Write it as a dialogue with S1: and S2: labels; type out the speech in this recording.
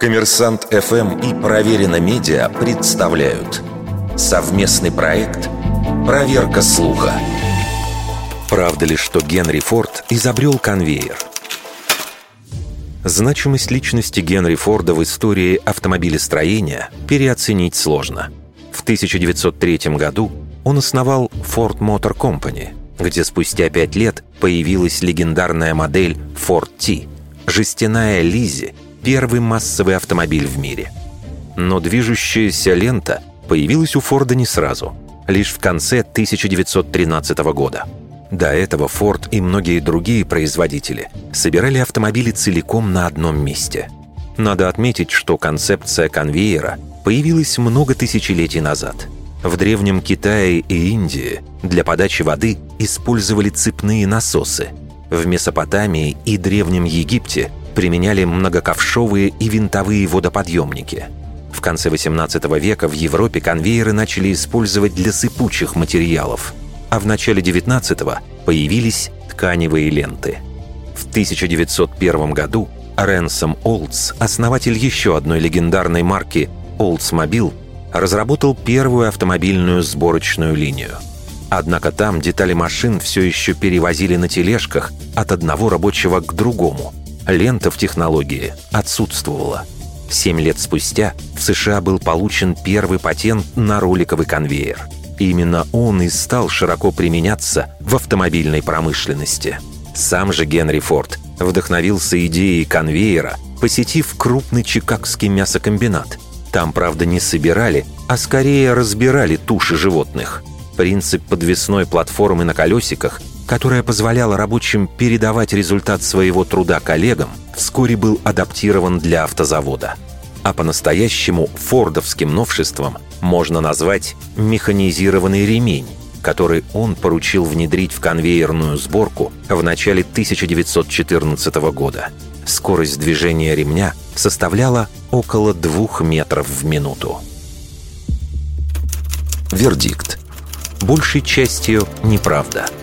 S1: Коммерсант ФМ и Проверено Медиа представляют совместный проект «Проверка слуха». Правда ли, что Генри Форд изобрел конвейер? Значимость личности Генри Форда в истории автомобилестроения переоценить сложно. В 1903 году он основал Ford Motor Company, где спустя пять лет появилась легендарная модель Ford T – жестяная Лизи, первый массовый автомобиль в мире. Но движущаяся лента появилась у Форда не сразу, лишь в конце 1913 года. До этого Ford и многие другие производители собирали автомобили целиком на одном месте. Надо отметить, что концепция конвейера появилась много тысячелетий назад. В Древнем Китае и Индии для подачи воды использовали цепные насосы. В Месопотамии и Древнем Египте применяли многоковшовые и винтовые водоподъемники. В конце XVIII века в Европе конвейеры начали использовать для сыпучих материалов, а в начале XIX появились тканевые ленты. В 1901 году Ренсом Олдс, основатель еще одной легендарной марки Oldsmobile, разработал первую автомобильную сборочную линию. Однако там детали машин все еще перевозили на тележках от одного рабочего к другому – лента в технологии отсутствовала. Семь лет спустя в США был получен первый патент на роликовый конвейер. Именно он и стал широко применяться в автомобильной промышленности. Сам же Генри Форд вдохновился идеей конвейера, посетив крупный чикагский мясокомбинат. Там, правда, не собирали, а скорее разбирали туши животных. Принцип подвесной платформы на колесиках которая позволяла рабочим передавать результат своего труда коллегам, вскоре был адаптирован для автозавода. А по-настоящему фордовским новшеством можно назвать механизированный ремень, который он поручил внедрить в конвейерную сборку в начале 1914 года. Скорость движения ремня составляла около двух метров в минуту. Вердикт. Большей частью неправда –